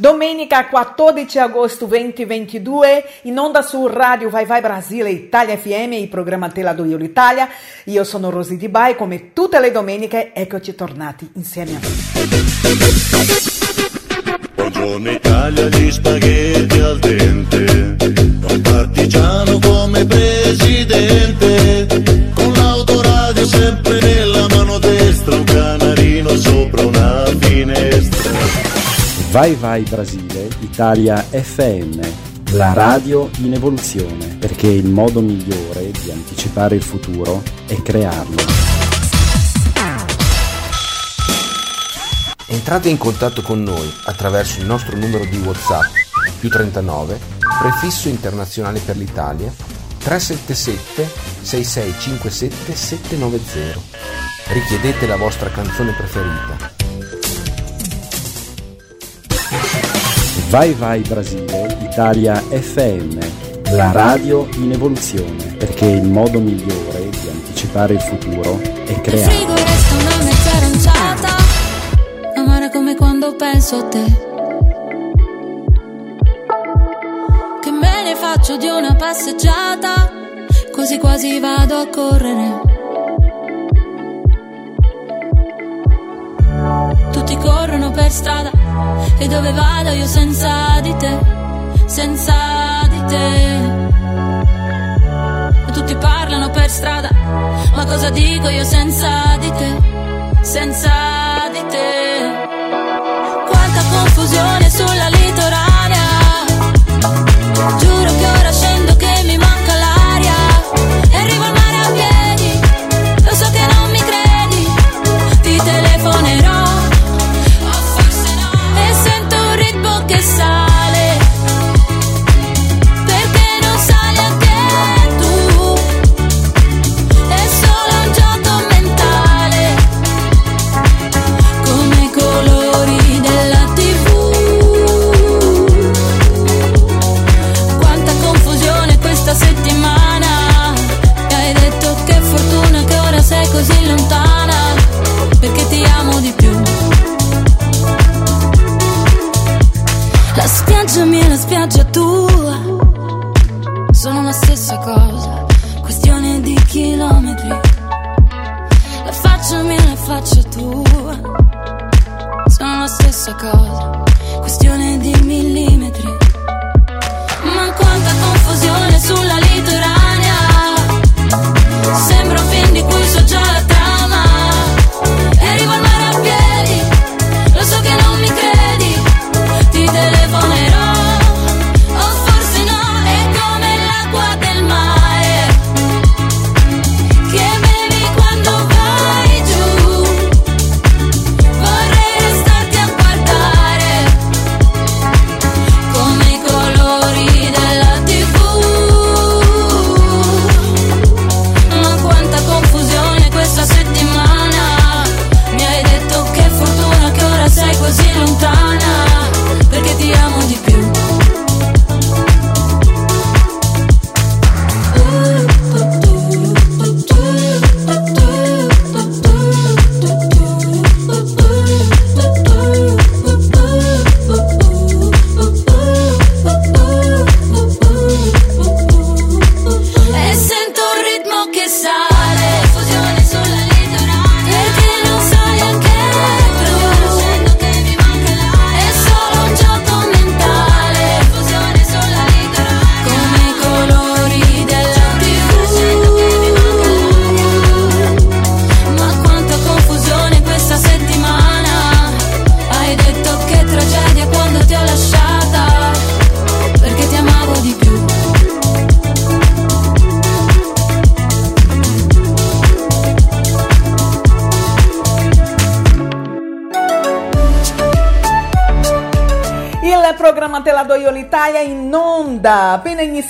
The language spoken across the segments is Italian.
Domenica 14 agosto 2022, in onda su Radio Vai Vai Brasile Italia FM, il programma Tela do Io Italia. Io sono Rosy Di Bai, come tutte le domeniche, eccoci tornati insieme a voi. Buongiorno Italia, gli spaghetti al dente, un partigiano come presidente, Vai Vai Brasile, Italia FM, la radio in evoluzione, perché il modo migliore di anticipare il futuro è crearlo. Entrate in contatto con noi attraverso il nostro numero di WhatsApp più 39 prefisso internazionale per l'Italia 377 6657 790. Richiedete la vostra canzone preferita Vai Vai Brasile, Italia FM, la radio in evoluzione, perché il modo migliore di anticipare il futuro è creare. Frigo resta una mezza aranciata, amare come quando penso a te. Che me ne faccio di una passeggiata, così quasi vado a correre. Corrono per strada. E dove vado io senza di te, senza di te. E tutti parlano per strada, ma cosa dico io senza di te, senza di te. Quanta confusione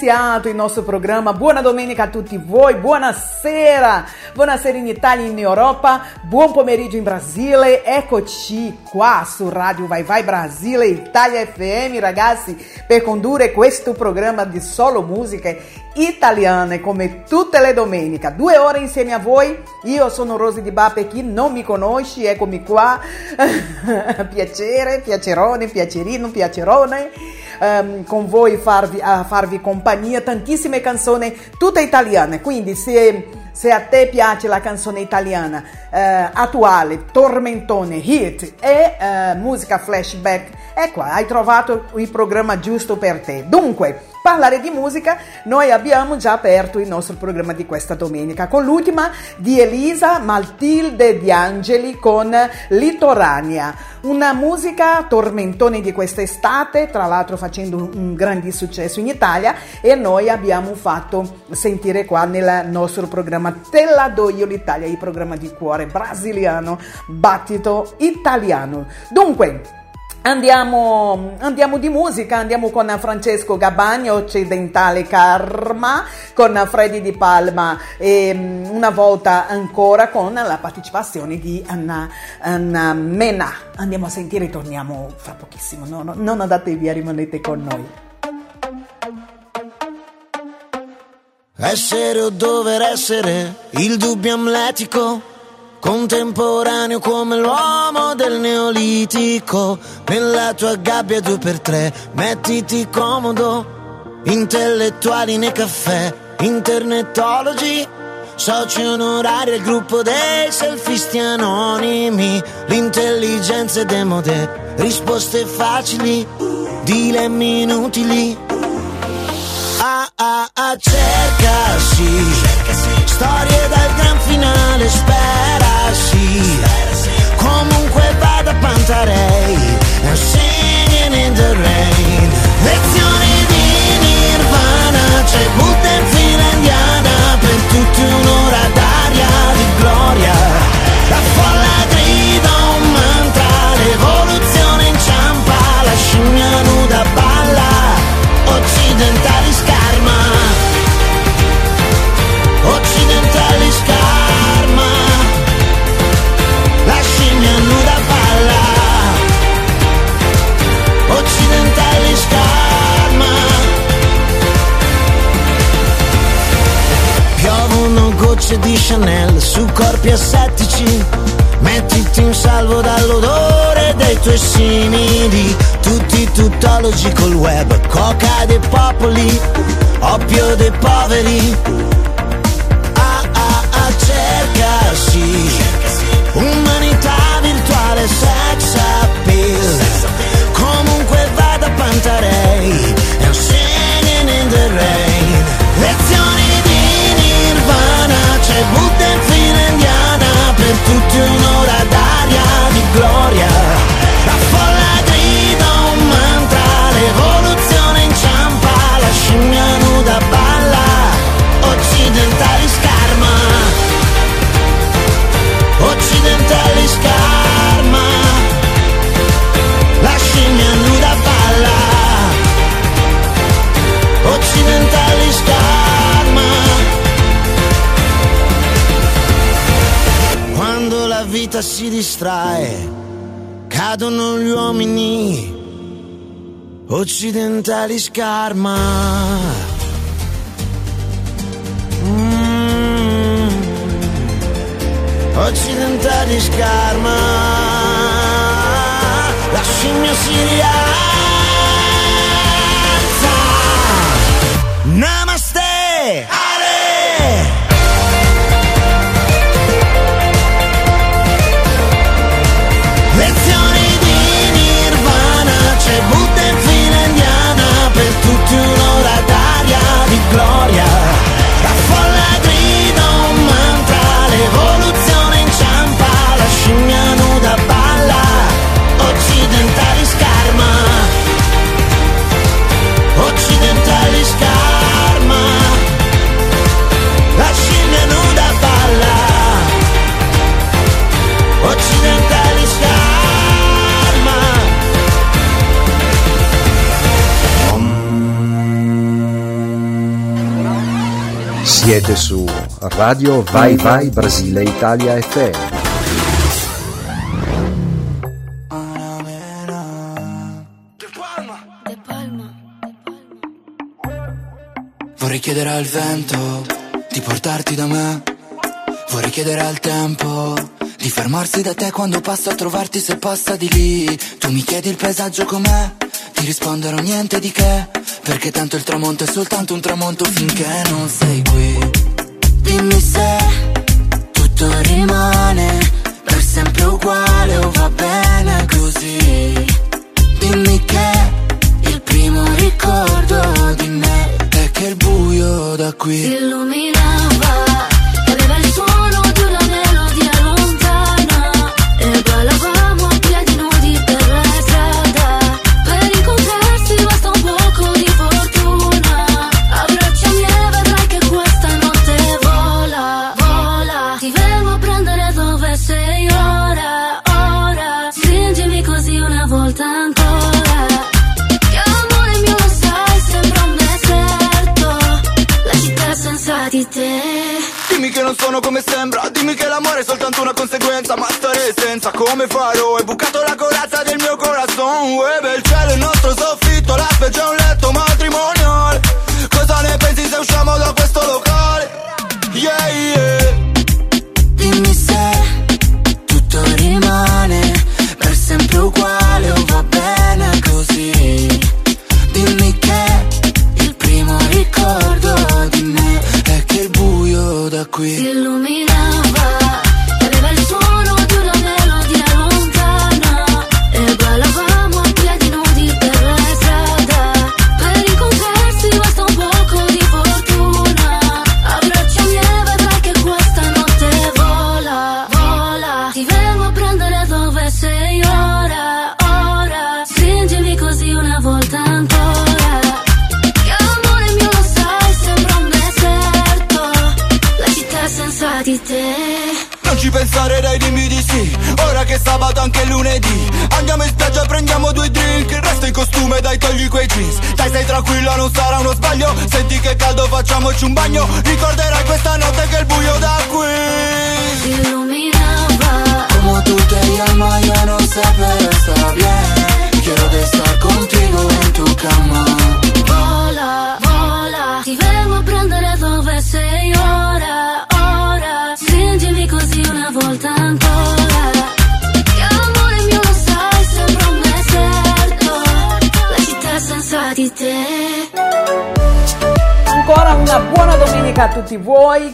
iniziato il nostro programma. Buona domenica a tutti voi, buonasera, buonasera in Italia, in Europa, buon pomeriggio in Brasile. Eccoci qua su Radio Vai Vai Brasile, Italia FM, ragazzi, per condurre questo programma di solo musiche italiane come tutte le domeniche. Due ore insieme a voi. Io sono Rosy Di Ba per chi non mi conosci, eccomi qua. Piacere, piacerone, piacerino, piacerone. Ehm, con voi farvi, a farvi compagnia. Tantissime canzoni, tutte italiane. Quindi se se a te piace la canzone italiana eh, attuale, tormentone, hit e eh, musica flashback, ecco, hai trovato il programma giusto per te. Dunque, parlare di musica, noi abbiamo già aperto il nostro programma di questa domenica con l'ultima di Elisa Maltilde Di Angeli con Litorania, una musica tormentone di quest'estate, tra l'altro facendo un, grande successo in Italia e noi abbiamo fatto sentire qua nel nostro programma Te la do io l'Italia, il programma di cuore brasiliano, battito italiano. Dunque, Andiamo, andiamo, di musica, andiamo con Francesco Gabagno, Occidentale Karma, con Freddy Di Palma e mm, una volta ancora con la partecipazione di Anna, Anna Mena. Andiamo a sentire e torniamo fra pochissimo, no, no, non andate via, rimanete con noi. Essere o dover essere, il dubbio amletico, contemporaneo come l'uomo del neolitico. Nella tua gabbia due per tre, mettiti comodo, intellettuali nei caffè, internetologi, soci onorari al gruppo dei selfisti anonimi, l'intelligenza è demode, risposte facili, dilemmi inutili. Ah ah ah cerca sì. Storie dal gran finale spera sì Comunque vada Pantarei And singing in the rain. Lezioni di Nirvana C'è Buddha Chanel su corpi assettici. Mettiti in salvo dall'odore dei tuoi simili. Tutti tuttologi col web Coca dei popoli Oppio dei poveri. Ah ah ah cerca sì. Umanità virtuale sex appeal. Comunque vada Pantarei Occidentali scarma. Mm. Occidentali scarma. La scimmia si Siete su Radio Vai Vai Brasile Italia FM. Vorrei chiedere al vento di portarti da me. Vorrei chiedere al tempo di fermarsi da te quando passo a trovarti se passa di lì. Tu mi chiedi il paesaggio com'è, ti risponderò niente di che. Perché tanto il tramonto è soltanto un tramonto finché non sei qui. Dimmi se tutto rimane per sempre uguale o va bene così. Dimmi che il primo ricordo di me è che il buio da qui illuminava sono come sembra. Dimmi che l'amore è soltanto una conseguenza Ma stare senza come farò? Hai bucato la corazza del mio corazon Uè, il cielo il nostro soffitto La specie è un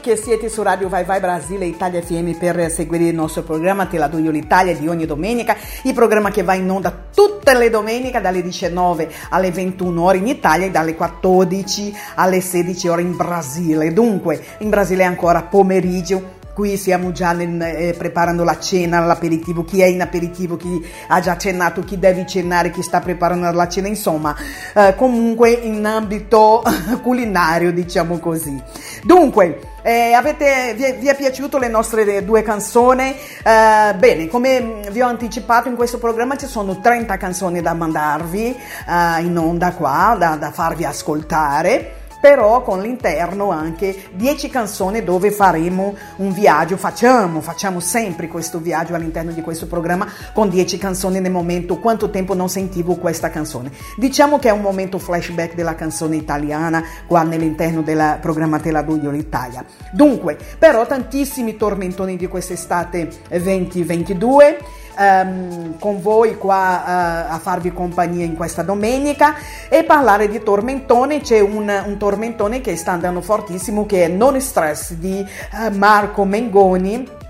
che siete su Radio Vai Vai Brasile Italia FM per seguire il nostro programma Te la do io l'Italia di ogni domenica, il programma che va in onda tutte le domeniche dalle 19 alle 21 ore in Italia e dalle 14 alle 16 ore in Brasile. Dunque, in Brasile è ancora pomeriggio. Qui stiamo già nel- eh, preparando la cena, l'aperitivo, chi è in aperitivo, chi ha già cenato, chi deve cenare, chi sta preparando la cena, insomma, eh, comunque in ambito culinario, diciamo così. Dunque, eh, avete, vi, è, vi è piaciuto le nostre due canzoni? Eh, bene, come vi ho anticipato in questo programma ci sono 30 canzoni da mandarvi eh, in onda qua, da, da farvi ascoltare però con l'interno anche 10 canzoni dove faremo un viaggio, facciamo, facciamo sempre questo viaggio all'interno di questo programma con 10 canzoni nel momento, quanto tempo non sentivo questa canzone. Diciamo che è un momento flashback della canzone italiana qua nell'interno del programma Te la do io l'Italia. Dunque, però tantissimi tormentoni di quest'estate 2022 ehm, con voi qua eh, a farvi compagnia in questa domenica e parlare di tormentone. C'è un, un tormentone che sta andando fortissimo che è Non Stress di eh, Marco Mengoni.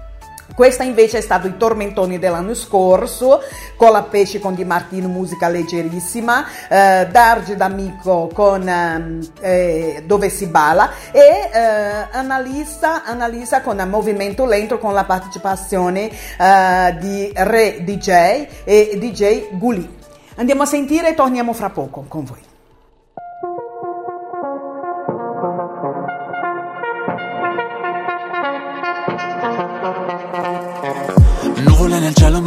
Questa invece è stato i tormentoni dell'anno scorso, con la pesce con Di Martino, musica leggerissima, eh, Darge d'Amico con ehm, eh, Dove si balla e eh, Annalisa, Annalisa con Movimento Lento con la partecipazione eh, di Re DJ e DJ Guli. Andiamo a sentire e torniamo fra poco con voi.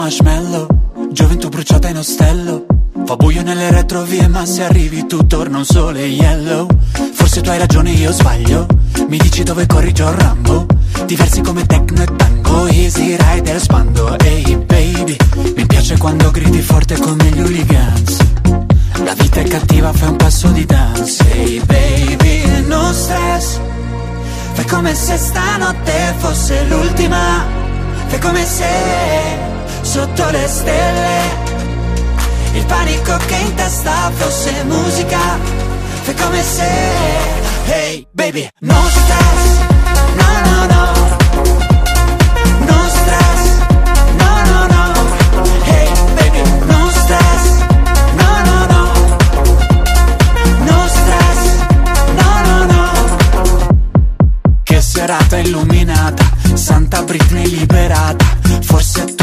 Marshmallow Gioventù bruciata in ostello. Fa buio nelle retrovie ma se arrivi tu torna un sole yellow. Forse tu hai ragione io sbaglio. Mi dici dove corri John Rambo? Diversi come techno e tango Easy rider spando. Ehi baby Mi piace quando gridi forte come gli hooligans. La vita è cattiva fai un passo di dance. Ehi baby Non se stanotte fosse l'ultima, fai come se sotto le stelle. Il panico che in testa fosse musica, fai come se, hey baby, non stress, no no no, non stress, no no no, hey baby, non stress, serata illuminata, Santa Britney liberata, forse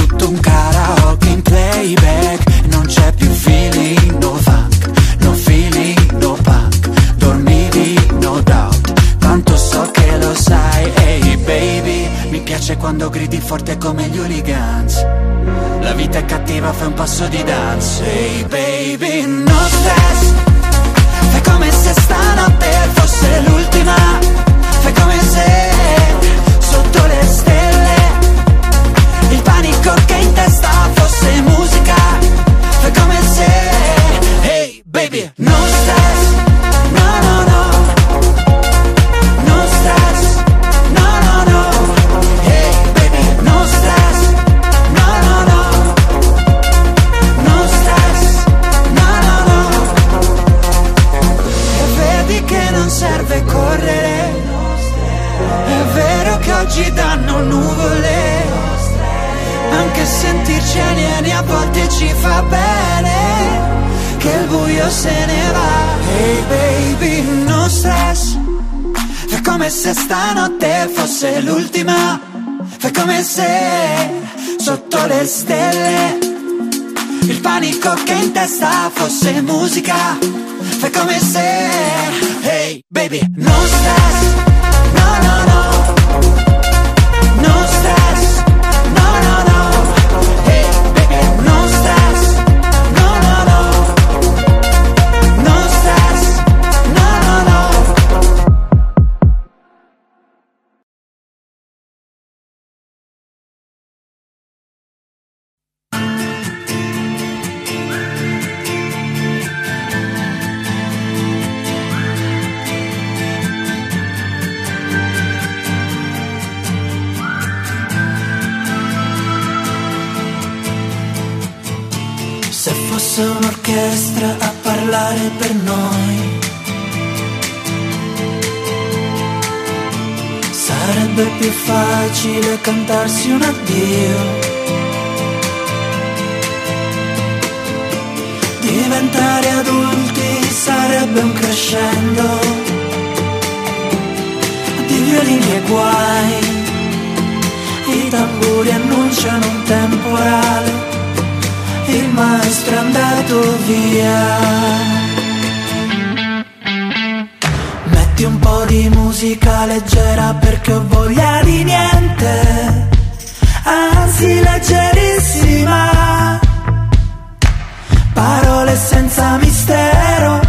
quando gridi forte come gli hooligans, la vita è cattiva, fai un passo di danza, ehi baby, no stress, che in testa fosse musica Fai come se Hey baby No stress Fosse un'orchestra a parlare per noi. Sarebbe più facile cantarsi un addio. Diventare adulti sarebbe un crescendo. Di violini e guai I tamburi annunciano un temporale il maestro è andato via. Metti un po' di musica leggera perché ho voglia di niente, anzi leggerissima. Parole senza mistero,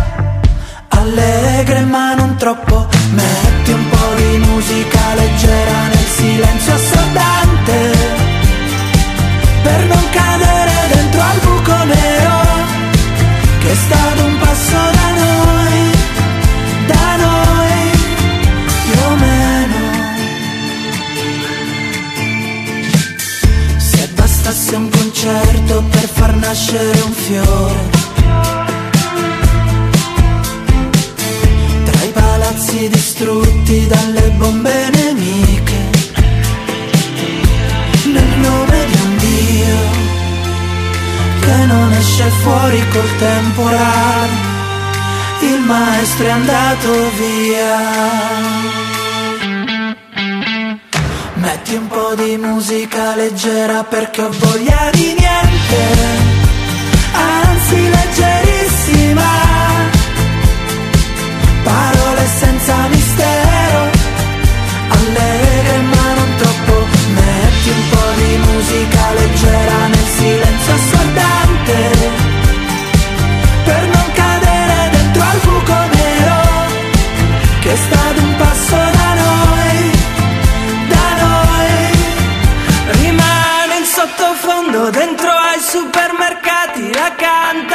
allegre ma non troppo. Metti un po' di musica leggera nel silenzio assordante per non cadere dentro al buco nero che è stato un passo da noi, da noi più o meno. Se bastasse un concerto per far nascere un fiore. Tra i palazzi distrutti dalle bombe nemiche fuori col temporale, il maestro è andato via. Metti un po' di musica leggera perché ho voglia di niente, anzi leggerissima, parole senza mistero allegre ma non troppo Metti un po' di musica leggera nel silenzio assordante stato un passo da noi, da noi. Sottofondo, dentro ai supermercati, la canta.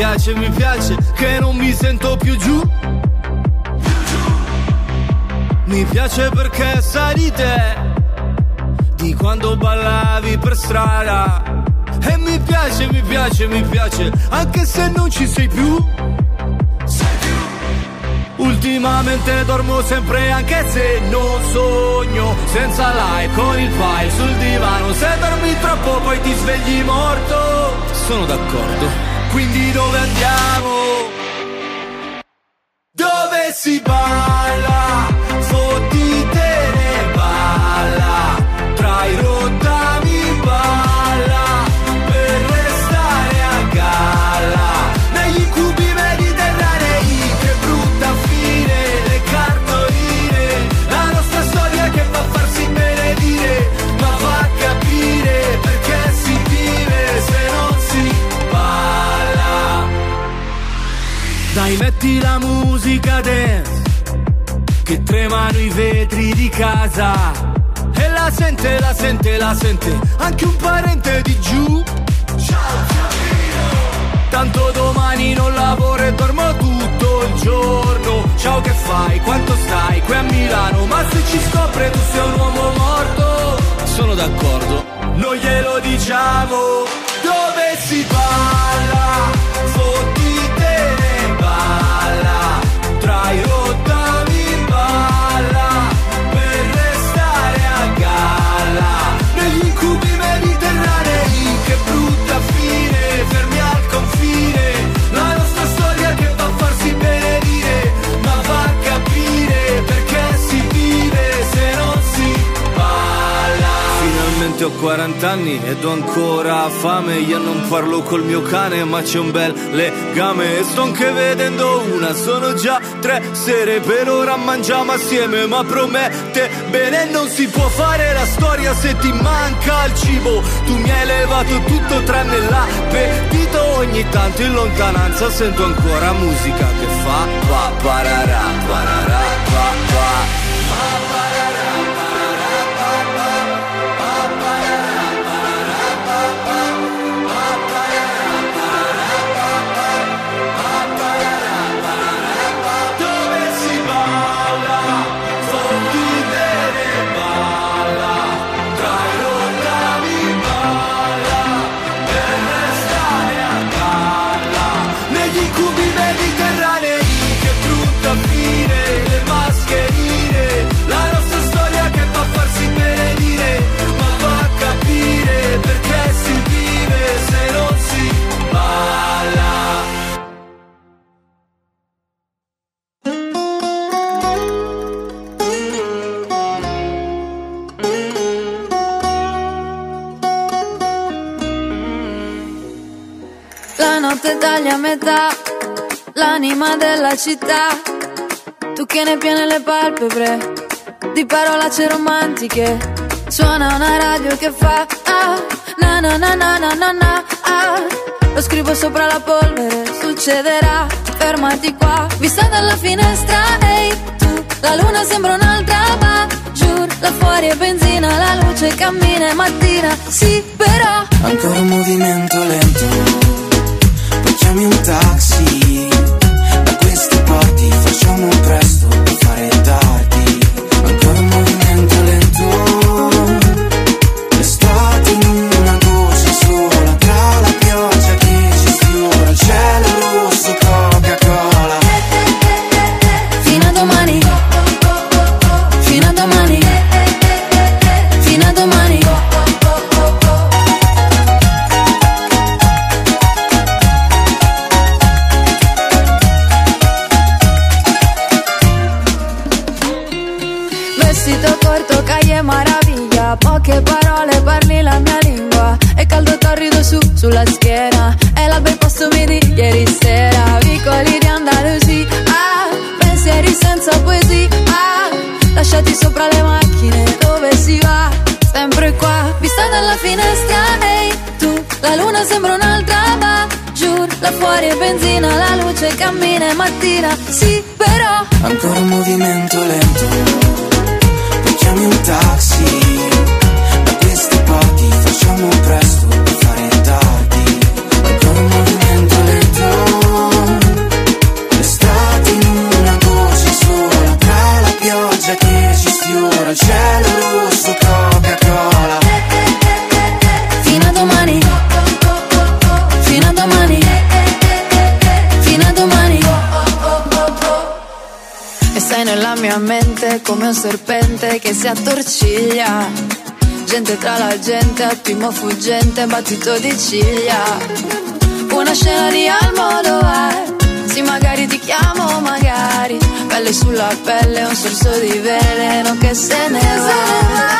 Piace, mi piace, che non mi sento più giù. Mi piace perché sai di te, di quando ballavi per strada. E mi piace, mi piace, mi piace, anche se non ci sei più. Ultimamente dormo sempre anche se non sogno Senza like con il file sul divano Se dormi troppo poi ti svegli morto Sono d'accordo Quindi dove andiamo? Dove si balla? Fottitene balla Tra i rottami metti la musica dance Che tremano i vetri di casa E la sente, la sente, la sente Anche un parente di giù Tanto domani non lavoro e dormo tutto il giorno Ciao che fai? Quanto stai? Qui a Milano Ma se ci scopre tu sei un uomo morto Sono d'accordo Non glielo diciamo Dove si balla? Finalmente ho 40 anni ed ho ancora fame Io non parlo col mio cane ma c'è un bel legame. E sto anche vedendo una, sono già tre sere Per ora mangiamo assieme ma promette bene Non si può fare la storia se ti manca il cibo. Tu mi hai levato tutto tranne l'appetito Ogni tanto in lontananza sento ancora musica che fa Pa pararà, pararà, pa pa Dove l'anima della città. Tu che ne piene le palpebre, di parolacce romantiche. Suona una radio che fa ah, na na na na na na ah. Lo scrivo sopra la polvere, succederà, fermati qua. Vista dalla finestra, ehi tu, la luna sembra un'altra, ma giù, là fuori è benzina, la luce cammina, è mattina, sì, però. Ancora un movimento lento Poi chiami un taxi gente, attimo fuggente, battito di ciglia. Una scena di Almodovar. Sì, magari ti chiamo, magari. Pelle sulla pelle, un sorso di veleno che se ne va.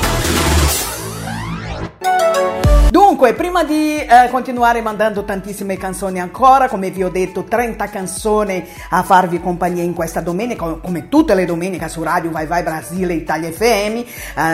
Prima di eh, continuare mandando tantissime canzoni ancora, come vi ho detto, 30 canzoni a farvi compagnia in questa domenica, come tutte le domeniche su Radio Vai Vai Brasile Italia FM, eh,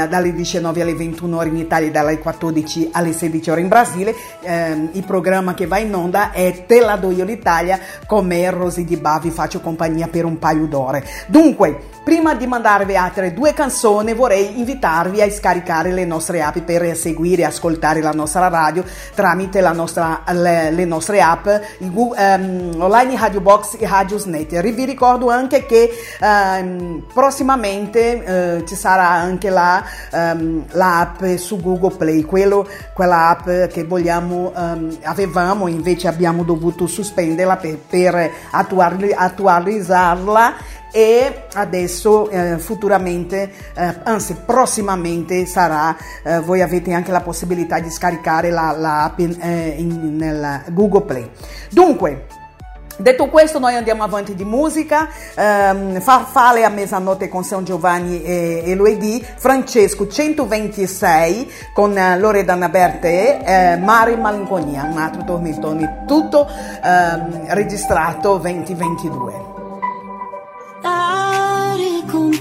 dalle 19 alle 21 ore in Italia e dalle 14 alle 16 ore in Brasile. Ehm, il programma che va in onda è Te la do io l'Italia, con me Rosy Di Ba, vi faccio compagnia per un paio d'ore. Dunque, Prima di mandarvi altre due canzoni vorrei invitarvi a scaricare le nostre app per seguire e ascoltare la nostra radio tramite la nostra, le, le nostre app il Gu- ehm, online Radio Box e Radiosnet. Vi ricordo anche che ehm, prossimamente eh, ci sarà anche la, ehm, la su Google Play, quello, quella app che vogliamo, avevamo invece abbiamo dovuto sospenderla per, per attuali- attualizzarla e adesso eh, futuramente, eh, anzi prossimamente sarà, eh, voi avete anche la possibilità di scaricare la, la app in, eh, in- nel Google Play. Dunque, Detto questo, noi andiamo avanti di musica. Ehm, Farfalle a mezzanotte con San Giovanni e, e Luedì, Francesco 126 con eh, Loredana Bertè, eh, Mare Malinconia, un altro tormentone, tutto ehm, registrato 2022.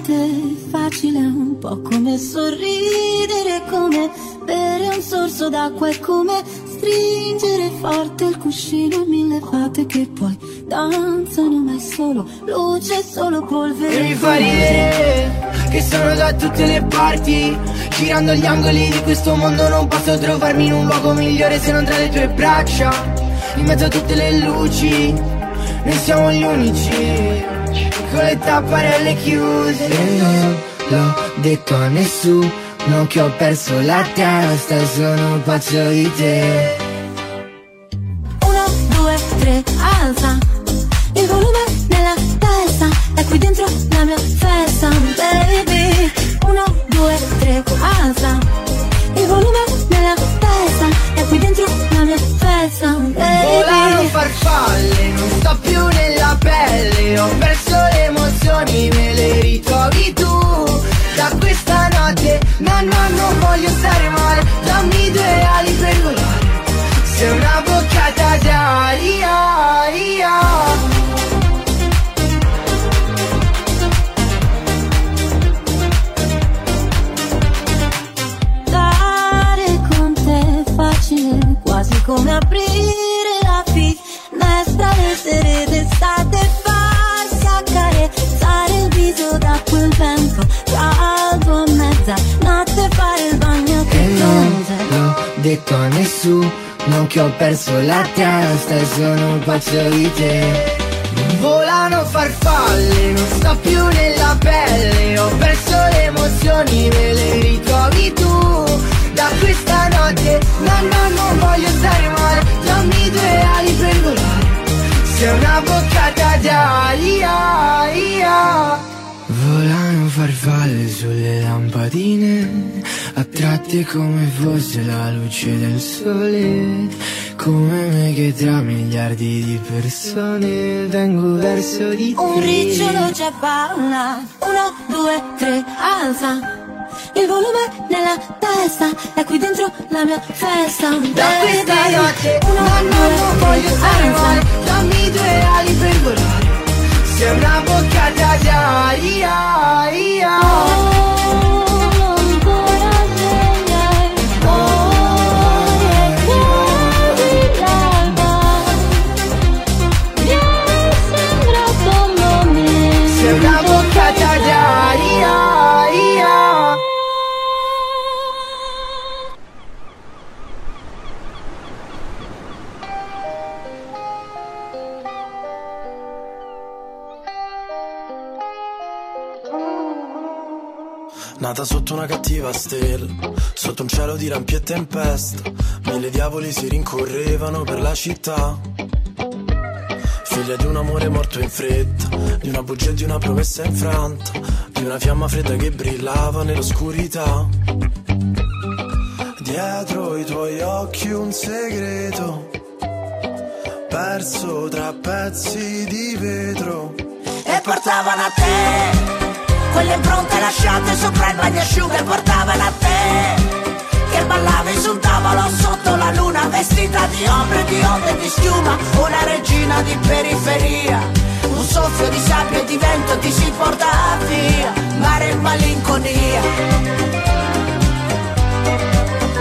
È facile, un po' come sorridere, come bere un sorso d'acqua, è come stringere forte il cuscino e mille fate che poi danzano, ma è solo luce, solo polvere. E mi fa ridere che sono da tutte le parti Girando gli angoli di questo mondo non posso trovarmi in un luogo migliore se non tra le tue braccia In mezzo a tutte le luci Noi siamo gli unici Con le tapparelle chiuse E non l'ho detto a nessuno che ho perso la testa sono pazzo di te Uno, due, tre, alza il volume nella testa, è qui dentro la mia festa, baby. Uno, due, tre, alza il volume nella testa, è qui dentro la mia festa, Volano baby. farfalle, non sto più nella pelle Ho perso le emozioni, me le ritrovi tu. Da questa notte, no no non voglio stare male. Dammi due ali per volare. Sei una boccata d'aria Stare con te è facile, quasi come aprire detto a nessuno che ho perso la testa e sono pazzo di te. Volano farfalle, non sto più nella pelle Ho perso le emozioni, me le ritrovi tu. Da questa notte, no no non voglio stare male Dammi due ali per volare. Sei una boccata d'aria Volano farfalle sulle lampadine, attratte come fosse la luce del sole, come me che tra miliardi di persone vengo verso di te. Un ricciolo già balla, uno, due, tre, alza il volume nella testa, è qui dentro la mia festa, Da questa notte, Uno, no non tre, voglio stare alza. male, dammi due ali per volare, sei una boccata d'aria. Oh, Nata sotto una cattiva stella, sotto un cielo di lampi e tempesta, mille diavoli si rincorrevano per la città. Figlia di un amore morto in fretta, di una bugia e di una promessa infranta, di una fiamma fredda che brillava nell'oscurità. Dietro i tuoi occhi un segreto, perso tra pezzi di vetro. e portavano a te quelle impronte lasciate sopra il bagnasciuga e portavano a te che ballavi sul tavolo sotto la luna vestita di ombre, di onde e di schiuma una regina di periferia. Un soffio di sabbia e di vento ti si porta via mare e malinconia.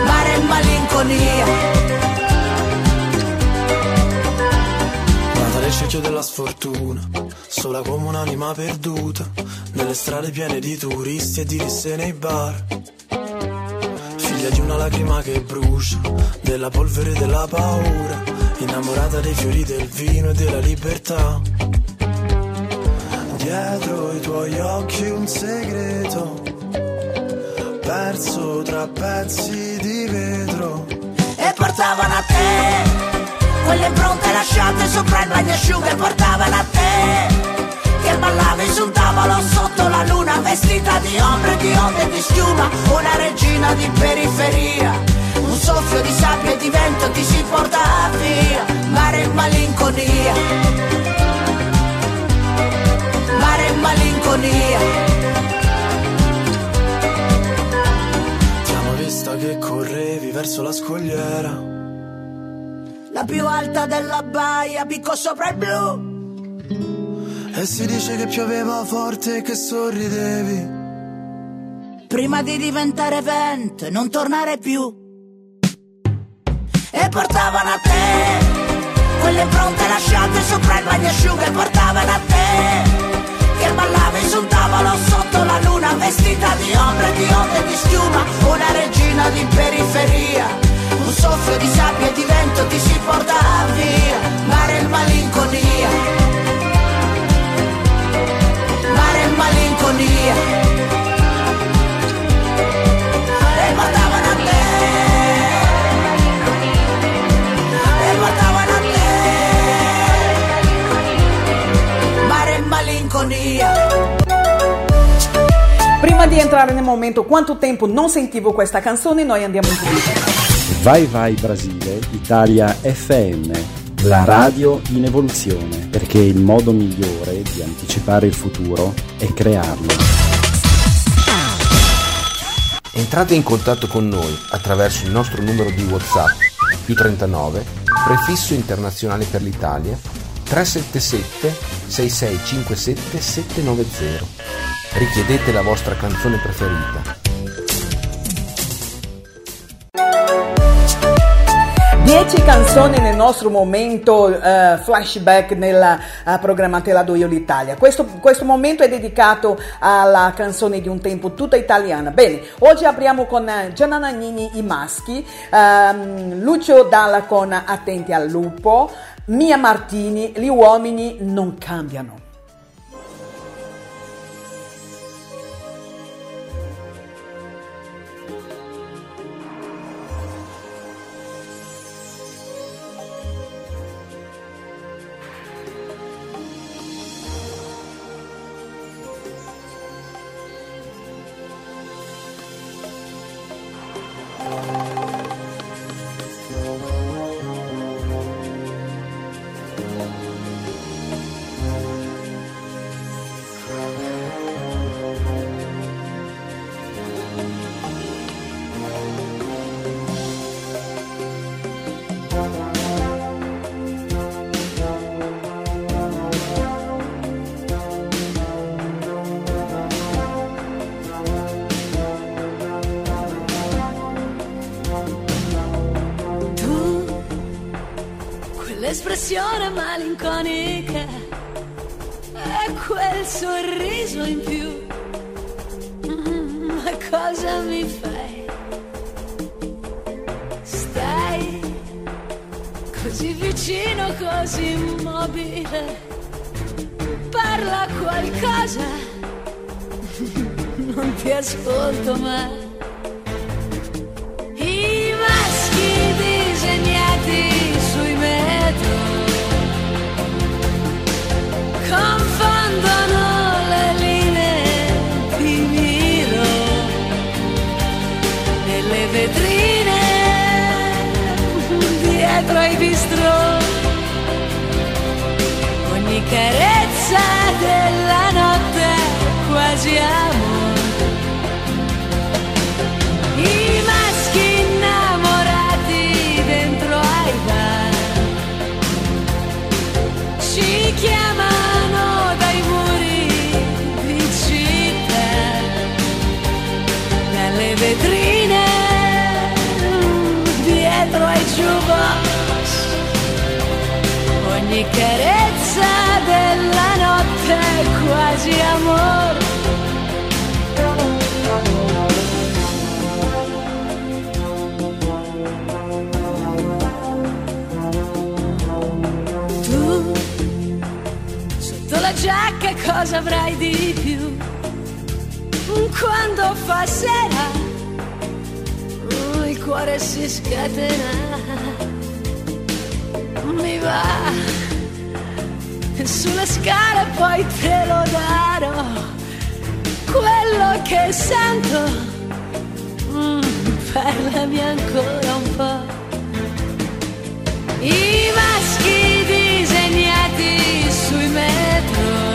Mare e malinconia Cerchio della sfortuna, sola come un'anima perduta, nelle strade piene di turisti e di risse nei bar. Figlia di una lacrima che brucia, della polvere e della paura, innamorata dei fiori del vino e della libertà. Dietro i tuoi occhi un segreto, perso tra pezzi di vetro. e portavano a te quelle impronte lasciate sopra il bagnasciuga e portavano a te che ballavi sul tavolo sotto la luna vestita di ombre, di onde e di schiuma una regina di periferia. Un soffio di sabbia e di vento ti si porta via mare e malinconia. Mare e malinconia. Ti amo vista che correvi verso la scogliera. La più alta della baia picco sopra il blu E si dice che pioveva forte e che sorridevi. prima di diventare vento e non tornare più. E portavano a te quelle impronte lasciate sopra il bagnasciuga e portavano a te che ballavi sul tavolo sotto la luna vestita di ombre, di onde di schiuma, una regina di periferia. Un soffio di sabbia e di vento ti si porta via, mare e malinconia. Mare e malinconia. E portavano a te Mare malinconia Prima di entrare nel momento quanto tempo non sentivo questa canzone, noi andiamo in pubblicità. Vai Vai Brasile, Italia FM, la radio in evoluzione, perché il modo migliore di anticipare il futuro è crearlo. Entrate in contatto con noi attraverso il nostro numero di WhatsApp più 39 prefisso internazionale per l'Italia 377 6657 790. Richiedete la vostra canzone preferita. 10 canzoni nel nostro momento eh, flashback nella eh, programmatela do Io l'Italia. Questo, questo momento è dedicato alla canzone di un tempo tutta italiana. Bene, oggi apriamo con eh, Gianna Nannini i maschi, ehm, Lucio Dalla con Attenti al lupo, Mia Martini, gli uomini non cambiano. Malinconica e quel sorriso in più. Ma cosa mi fai? Stai così vicino, così immobile. Parla qualcosa. non ti ascolto mai. Carezza della notte quasi amore. I maschi innamorati dentro ai bar. Ci chiamano dai muri di città, dalle vetrine dietro ai jukebox, ogni carezza è quasi amore. Tu sotto la giacca cosa avrai di più? Quando fa sera il cuore si scatena, mi va sulle scale poi te lo darò, quello che sento, mm, parlami ancora un po'. I maschi disegnati sui metro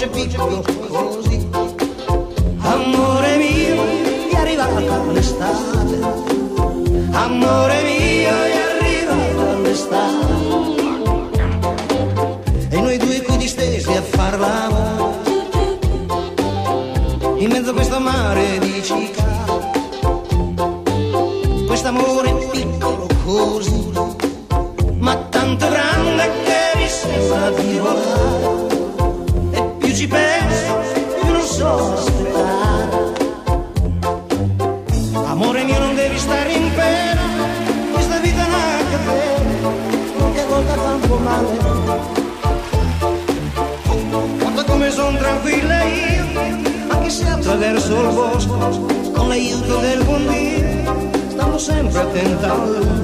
dolce piccolo così. Amore mio, è arrivata l'estate. Amore mio, è arrivata l'estate. E noi due qui distesi a far l'amore. In mezzo a questo mare del bosco con l'aiuto del buon Dio stiamo sempre attenti al.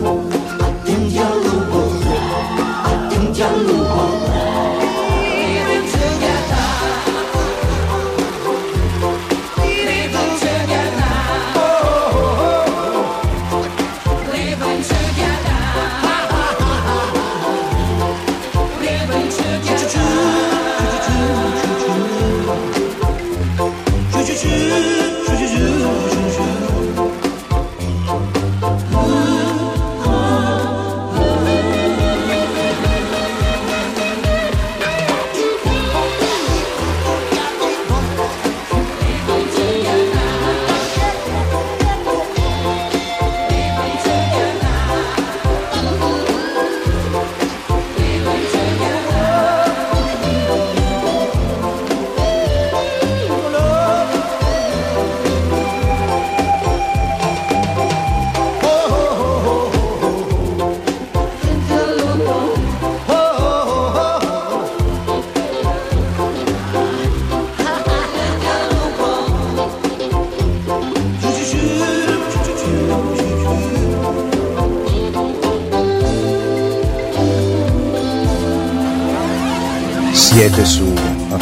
Seguite su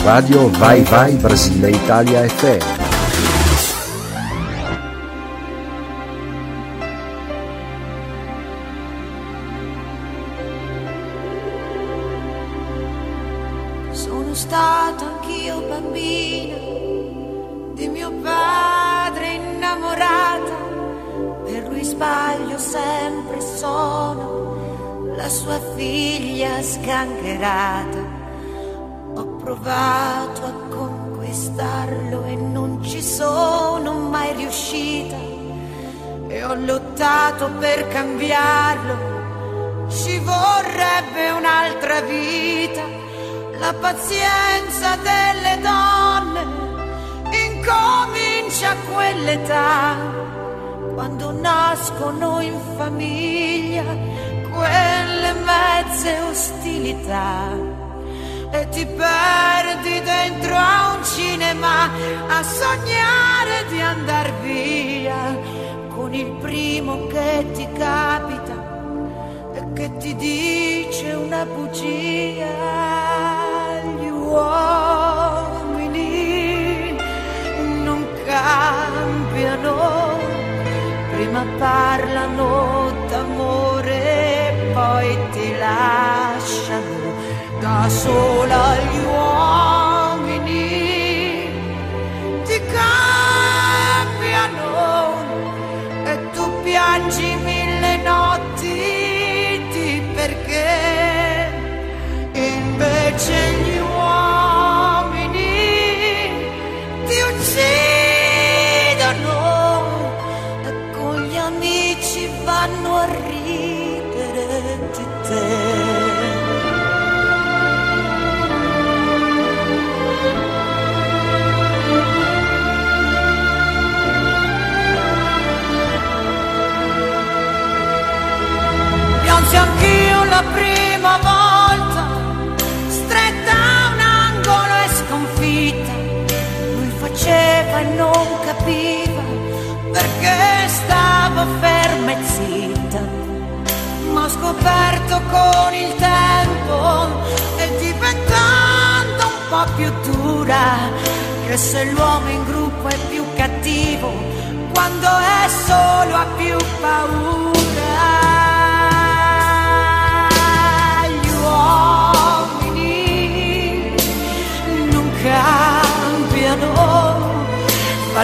Radio Vai Vai Brasile Italia FM. quell'età, quando nascono in famiglia quelle mezze ostilità e ti perdi dentro a un cinema a sognare di andar via con il primo che ti capita e che ti dice una bugia agli uomini muoiono, prima parlano d'amore e poi ti lasciano da sola gli uomini. Ti cambiano e tu piangi mille notti perché invece non capiva perché stavo ferma e zitta. Ma ho scoperto con il tempo e diventando un po' più dura che se l'uomo in gruppo è più cattivo quando è solo ha più paura.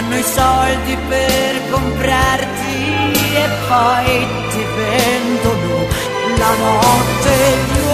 Fanno i soldi per comprarti e poi ti vendono la notte. Gli